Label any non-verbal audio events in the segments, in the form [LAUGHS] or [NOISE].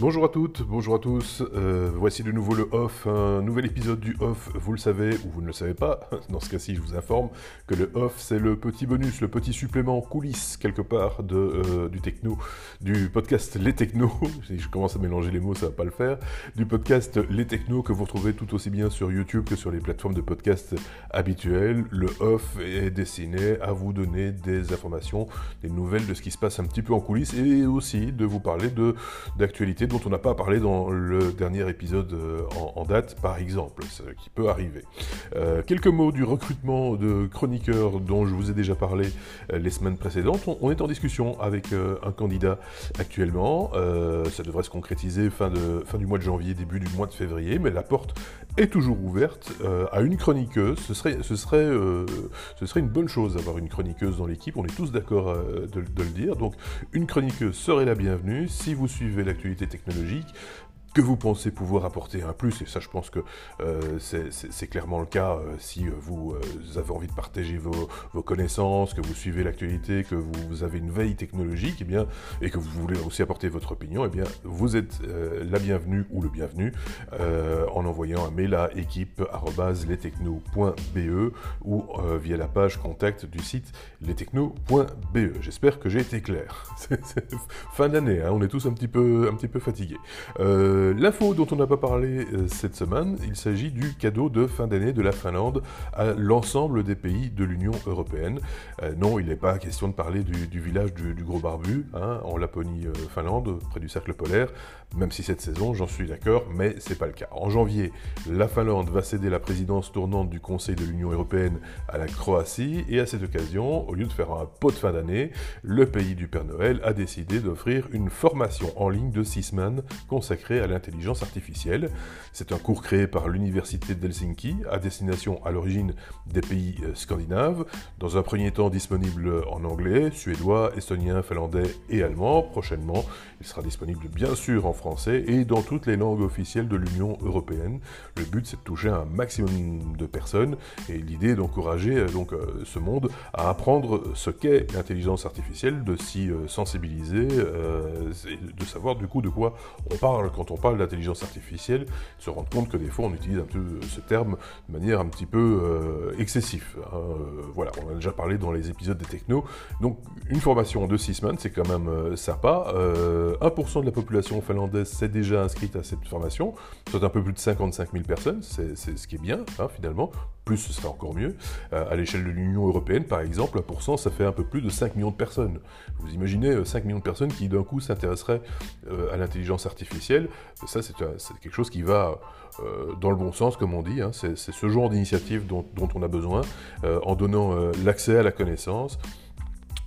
Bonjour à toutes, bonjour à tous. Euh, voici de nouveau le off, un nouvel épisode du off. Vous le savez ou vous ne le savez pas. [LAUGHS] Dans ce cas-ci, je vous informe que le off, c'est le petit bonus, le petit supplément coulisses quelque part euh, du techno, du podcast Les Technos. [LAUGHS] Si je commence à mélanger les mots, ça va pas le faire. Du podcast Les Technos que vous retrouvez tout aussi bien sur YouTube que sur les plateformes de podcast habituelles. Le off est destiné à vous donner des informations, des nouvelles de ce qui se passe un petit peu en coulisses et aussi de vous parler d'actualités dont on n'a pas parlé dans le dernier épisode euh, en, date, par exemple, ce qui peut arriver. Euh, quelques mots du recrutement de chroniqueurs dont je vous ai déjà parlé euh, les semaines précédentes. On, est en discussion avec un candidat actuellement. ça devrait se concrétiser fin, de, fin du mois de janvier, début du mois de février, mais la porte est toujours ouverte à une chroniqueuse. Ce serait, ce, serait, ce serait une bonne chose d'avoir une chroniqueuse dans l'équipe. On est tous d'accord de, de, le dire. Donc, une chroniqueuse serait la bienvenue. Si vous suivez l'actualité technologique vous pensez pouvoir apporter un plus, et ça je pense que euh, c'est clairement le cas euh, si euh, vous, avez envie de partager vos, connaissances, que vous suivez l'actualité, que vous avez une veille technologique, et, eh bien, et que vous voulez aussi apporter votre opinion, et eh bien, vous êtes la bienvenue ou le bienvenu en envoyant un mail à équipe.lestechno.be ou via la page contact du site lestechno.be. J'espère que j'ai été clair. [LAUGHS] fin d'année, hein, on est tous un petit peu, un petit peu fatigués. Euh, l'info dont on n'a pas parlé euh, cette semaine, il s'agit du cadeau de fin d'année de la Finlande à l'ensemble des pays de l'Union européenne. Euh, non, il n'est pas question de parler du, village du, gros barbu, hein, en Laponie-Finlande, près du cercle polaire, même si cette saison, j'en suis d'accord, mais c'est pas le cas. En janvier, la Finlande va céder la présidence tournante du Conseil de l'Union européenne à la Croatie, et à cette occasion, au lieu de faire un pot de fin d'année, le pays du Père Noël a décidé d'offrir une formation en ligne de six semaines consacrée à l'intelligence artificielle. C'est un cours créé par l'Université d'Helsinki à destination à l'origine des pays euh, scandinaves, dans un premier temps disponible en anglais, suédois, estonien, finlandais et allemand. Prochainement, il sera disponible bien sûr en français et dans toutes les langues officielles de l'Union européenne. Le but c'est de toucher un maximum de personnes et l'idée est d'encourager euh, donc euh, ce monde à apprendre ce qu'est l'intelligence artificielle, de s'y sensibiliser, de savoir du coup de quoi on parle quand on parle d'intelligence artificielle, se rendre compte que des fois on utilise un peu ce terme de manière un petit peu euh, excessive. Hein. Euh, voilà, on a déjà parlé dans les épisodes des technos. Donc une formation de 6 semaines, c'est quand même euh, sympa. 1% de la population finlandaise s'est déjà inscrite à cette formation, soit un peu plus de 55 000 personnes, c'est ce qui est bien hein, finalement. Plus ce serait encore mieux. à l'échelle de l'Union européenne, par exemple, 1%, ça fait un peu plus de 5 millions de personnes. Vous imaginez 5 millions de personnes qui d'un coup s'intéresseraient à l'intelligence artificielle ça, c'est quelque chose qui va euh, dans le bon sens, comme on dit. Hein. C'est ce genre d'initiative dont, on a besoin, euh, en donnant euh, l'accès à la connaissance,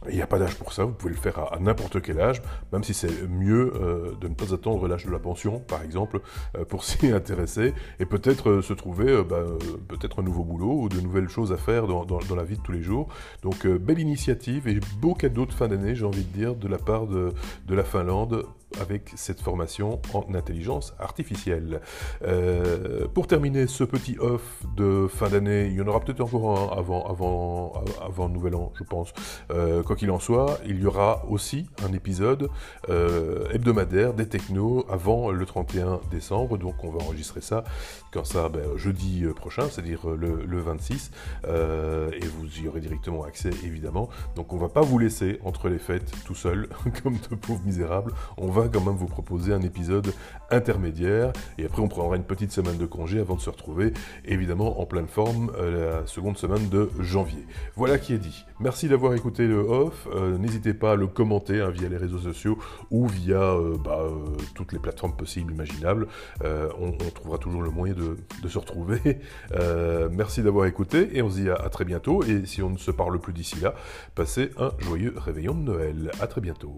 il n'y a pas d'âge pour ça, vous pouvez le faire à, n'importe quel âge, même si c'est mieux euh, de ne pas attendre l'âge de la pension, par exemple, euh, pour [LAUGHS] s'y intéresser, et peut-être euh, se trouver bah, peut-être un nouveau boulot ou de nouvelles choses à faire dans, la vie de tous les jours. Donc belle initiative et beau cadeau de fin d'année, j'ai envie de dire, de la part de, la Finlande avec cette formation en intelligence artificielle. pour terminer ce petit off de fin d'année, il y en aura peut-être encore un avant, avant, avant le nouvel an, je pense Quoi qu'il en soit, il y aura aussi un épisode euh, hebdomadaire des technos avant le 31 décembre, donc on va enregistrer ça quand ça, ben, jeudi euh, prochain, c'est-à-dire euh, le, 26, et vous y aurez directement accès évidemment. Donc on va pas vous laisser entre les fêtes tout seul, [LAUGHS] comme de pauvres misérables, on va quand même vous proposer un épisode intermédiaire, et après on prendra une petite semaine de congé avant de se retrouver évidemment en pleine forme la seconde semaine de janvier. Voilà qui est dit. Merci d'avoir écouté le euh, n'hésitez pas à le commenter hein, via les réseaux sociaux ou via euh, bah, euh, toutes les plateformes possibles, imaginables. On, trouvera toujours le moyen de, se retrouver. [LAUGHS] merci d'avoir écouté et on se dit à, à, très bientôt. Et si on ne se parle plus d'ici là, passez un joyeux réveillon de Noël. À très bientôt.